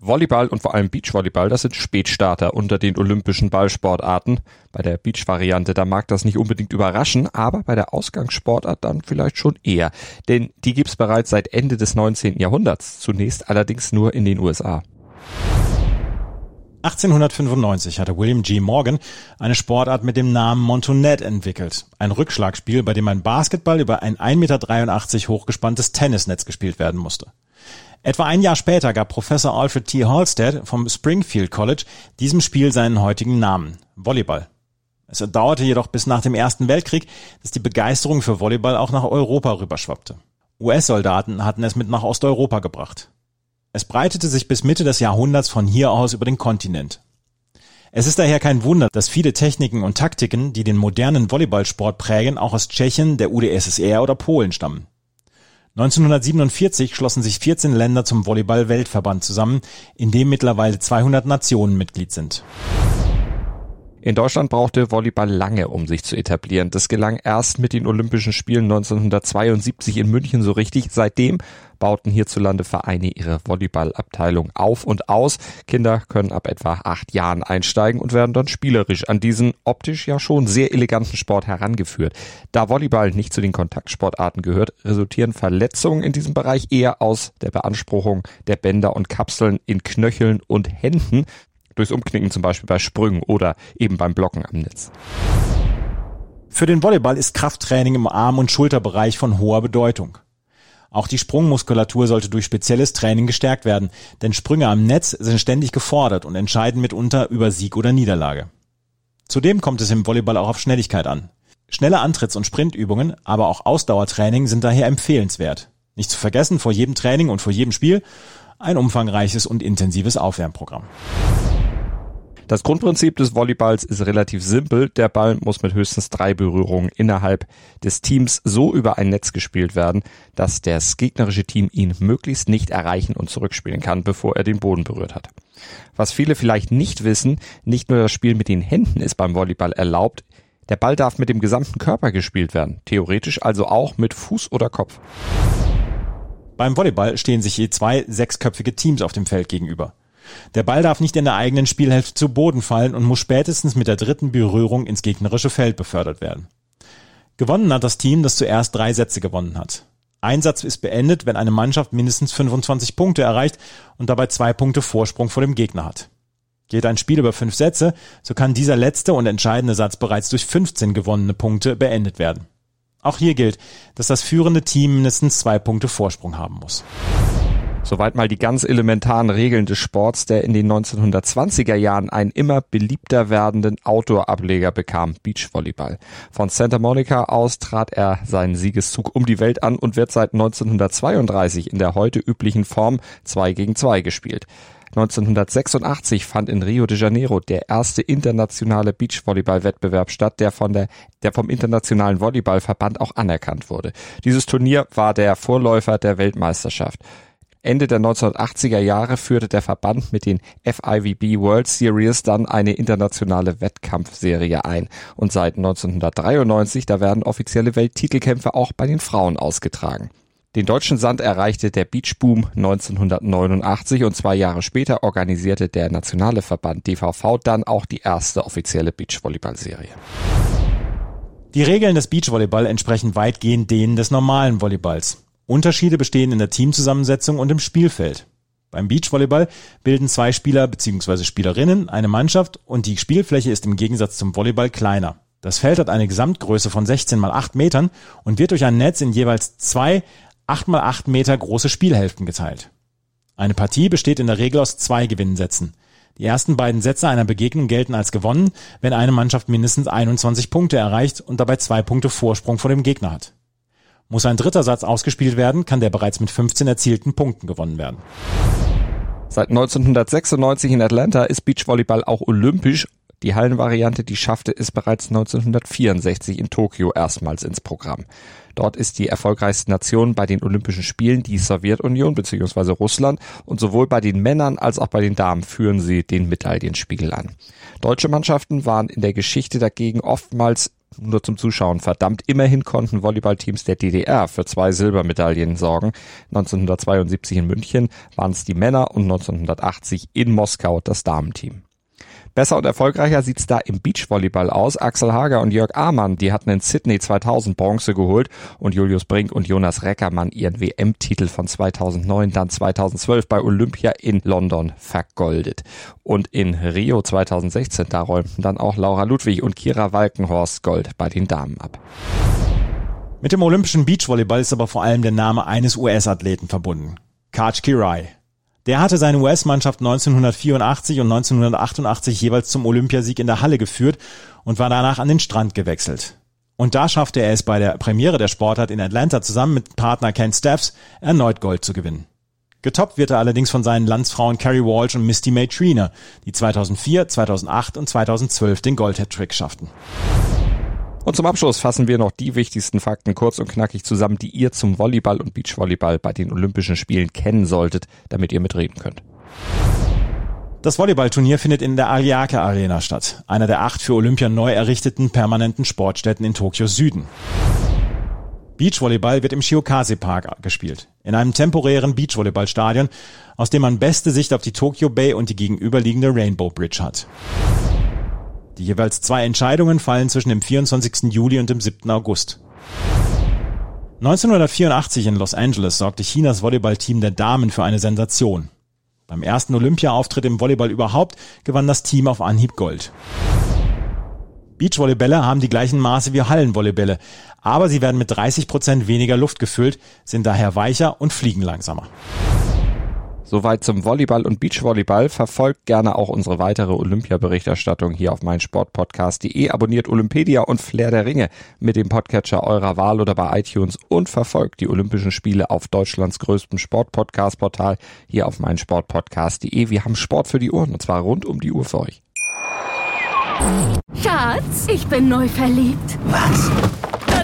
Volleyball und vor allem Beachvolleyball, das sind Spätstarter unter den olympischen Ballsportarten. Bei der Beach-Variante, da mag das nicht unbedingt überraschen, aber bei der Ausgangssportart dann vielleicht schon eher. Denn die gibt's bereits seit Ende des 19. Jahrhunderts, zunächst allerdings nur in den USA. 1895 hatte William G. Morgan eine Sportart mit dem Namen Montonet entwickelt. Ein Rückschlagspiel, bei dem ein Basketball über ein 1,83 Meter hochgespanntes Tennisnetz gespielt werden musste. Etwa ein Jahr später gab Professor Alfred T. Halstead vom Springfield College diesem Spiel seinen heutigen Namen, Volleyball. Es dauerte jedoch bis nach dem Ersten Weltkrieg, dass die Begeisterung für Volleyball auch nach Europa rüberschwappte. US-Soldaten hatten es mit nach Osteuropa gebracht. Es breitete sich bis Mitte des Jahrhunderts von hier aus über den Kontinent. Es ist daher kein Wunder, dass viele Techniken und Taktiken, die den modernen Volleyballsport prägen, auch aus Tschechien, der UdSSR oder Polen stammen. 1947 schlossen sich 14 Länder zum Volleyball-Weltverband zusammen, in dem mittlerweile 200 Nationen Mitglied sind. In Deutschland brauchte Volleyball lange, um sich zu etablieren. Das gelang erst mit den Olympischen Spielen 1972 in München so richtig. Seitdem bauten hierzulande Vereine ihre Volleyballabteilung auf und aus. Kinder können ab etwa acht Jahren einsteigen und werden dann spielerisch an diesen optisch ja schon sehr eleganten Sport herangeführt. Da Volleyball nicht zu den Kontaktsportarten gehört, resultieren Verletzungen in diesem Bereich eher aus der Beanspruchung der Bänder und Kapseln in Knöcheln und Händen durchs Umknicken zum Beispiel bei Sprüngen oder eben beim Blocken am Netz. Für den Volleyball ist Krafttraining im Arm- und Schulterbereich von hoher Bedeutung. Auch die Sprungmuskulatur sollte durch spezielles Training gestärkt werden, denn Sprünge am Netz sind ständig gefordert und entscheiden mitunter über Sieg oder Niederlage. Zudem kommt es im Volleyball auch auf Schnelligkeit an. Schnelle Antritts- und Sprintübungen, aber auch Ausdauertraining sind daher empfehlenswert. Nicht zu vergessen vor jedem Training und vor jedem Spiel ein umfangreiches und intensives Aufwärmprogramm. Das Grundprinzip des Volleyballs ist relativ simpel. Der Ball muss mit höchstens drei Berührungen innerhalb des Teams so über ein Netz gespielt werden, dass das gegnerische Team ihn möglichst nicht erreichen und zurückspielen kann, bevor er den Boden berührt hat. Was viele vielleicht nicht wissen, nicht nur das Spiel mit den Händen ist beim Volleyball erlaubt, der Ball darf mit dem gesamten Körper gespielt werden, theoretisch also auch mit Fuß oder Kopf. Beim Volleyball stehen sich je zwei sechsköpfige Teams auf dem Feld gegenüber. Der Ball darf nicht in der eigenen Spielhälfte zu Boden fallen und muss spätestens mit der dritten Berührung ins gegnerische Feld befördert werden. Gewonnen hat das Team, das zuerst drei Sätze gewonnen hat. Ein Satz ist beendet, wenn eine Mannschaft mindestens 25 Punkte erreicht und dabei zwei Punkte Vorsprung vor dem Gegner hat. Geht ein Spiel über fünf Sätze, so kann dieser letzte und entscheidende Satz bereits durch 15 gewonnene Punkte beendet werden. Auch hier gilt, dass das führende Team mindestens zwei Punkte Vorsprung haben muss. Soweit mal die ganz elementaren Regeln des Sports, der in den 1920er Jahren einen immer beliebter werdenden Outdoor-Ableger bekam, Beachvolleyball. Von Santa Monica aus trat er seinen Siegeszug um die Welt an und wird seit 1932 in der heute üblichen Form 2 gegen 2 gespielt. 1986 fand in Rio de Janeiro der erste internationale Beachvolleyball-Wettbewerb statt, der von der, der vom internationalen Volleyballverband auch anerkannt wurde. Dieses Turnier war der Vorläufer der Weltmeisterschaft. Ende der 1980er Jahre führte der Verband mit den FIVB World Series dann eine internationale Wettkampfserie ein. Und seit 1993, da werden offizielle Welttitelkämpfe auch bei den Frauen ausgetragen. Den deutschen Sand erreichte der Beachboom 1989 und zwei Jahre später organisierte der nationale Verband DVV dann auch die erste offizielle Beachvolleyball-Serie. Die Regeln des Beachvolleyball entsprechen weitgehend denen des normalen Volleyballs. Unterschiede bestehen in der Teamzusammensetzung und im Spielfeld. Beim Beachvolleyball bilden zwei Spieler bzw. Spielerinnen eine Mannschaft und die Spielfläche ist im Gegensatz zum Volleyball kleiner. Das Feld hat eine Gesamtgröße von 16 mal 8 Metern und wird durch ein Netz in jeweils zwei 8 mal 8 Meter große Spielhälften geteilt. Eine Partie besteht in der Regel aus zwei Gewinnsätzen. Die ersten beiden Sätze einer Begegnung gelten als gewonnen, wenn eine Mannschaft mindestens 21 Punkte erreicht und dabei zwei Punkte Vorsprung vor dem Gegner hat. Muss ein dritter Satz ausgespielt werden, kann der bereits mit 15 erzielten Punkten gewonnen werden. Seit 1996 in Atlanta ist Beachvolleyball auch olympisch Die Hallenvariante, die schaffte es bereits 1964 in Tokio erstmals ins Programm. Dort ist die erfolgreichste Nation bei den Olympischen Spielen die Sowjetunion bzw. Russland und sowohl bei den Männern als auch bei den Damen führen sie den Medaillenspiegel an. Deutsche Mannschaften waren in der Geschichte dagegen oftmals nur zum Zuschauen verdammt. Immerhin konnten Volleyballteams der DDR für zwei Silbermedaillen sorgen. 1972 in München waren es die Männer und 1980 in Moskau das Damenteam. Besser und erfolgreicher sieht's da im Beachvolleyball aus. Axel Hager und Jörg Amann, die hatten in Sydney 2000 Bronze geholt und Julius Brink und Jonas Reckermann ihren WM-Titel von 2009 dann 2012 bei Olympia in London vergoldet. Und in Rio 2016, da räumten dann auch Laura Ludwig und Kira Walkenhorst Gold bei den Damen ab. Mit dem olympischen Beachvolleyball ist aber vor allem der Name eines US-Athleten verbunden. Kaj Kirai. Der hatte seine US-Mannschaft 1984 und 1988 jeweils zum Olympiasieg in der Halle geführt und war danach an den Strand gewechselt. Und da schaffte er es bei der Premiere der Sportart in Atlanta zusammen mit Partner Ken Staffs erneut Gold zu gewinnen. Getoppt wird er allerdings von seinen Landsfrauen Carrie Walsh und Misty May Trina, die 2004, 2008 und 2012 den Gold-Hat-Trick schafften. Und zum Abschluss fassen wir noch die wichtigsten Fakten kurz und knackig zusammen, die ihr zum Volleyball und Beachvolleyball bei den Olympischen Spielen kennen solltet, damit ihr mitreden könnt. Das Volleyballturnier findet in der Ariake Arena statt, einer der acht für Olympia neu errichteten permanenten Sportstätten in Tokios Süden. Beachvolleyball wird im Shiokase Park gespielt, in einem temporären Beachvolleyballstadion, aus dem man beste Sicht auf die Tokyo Bay und die gegenüberliegende Rainbow Bridge hat. Die jeweils zwei Entscheidungen fallen zwischen dem 24. Juli und dem 7. August. 1984 in Los Angeles sorgte Chinas Volleyballteam der Damen für eine Sensation. Beim ersten Olympia-Auftritt im Volleyball überhaupt gewann das Team auf Anhieb Gold. Beachvolleybälle haben die gleichen Maße wie Hallenvolleybälle, aber sie werden mit 30 Prozent weniger Luft gefüllt, sind daher weicher und fliegen langsamer. Soweit zum Volleyball und Beachvolleyball. Verfolgt gerne auch unsere weitere Olympia-Berichterstattung hier auf meinsportpodcast.de. Abonniert Olympedia und Flair der Ringe mit dem Podcatcher eurer Wahl oder bei iTunes und verfolgt die Olympischen Spiele auf Deutschlands größtem Sportpodcast-Portal hier auf meinsportpodcast.de. Wir haben Sport für die Ohren und zwar rund um die Uhr für euch. Schatz, ich bin neu verliebt. Was?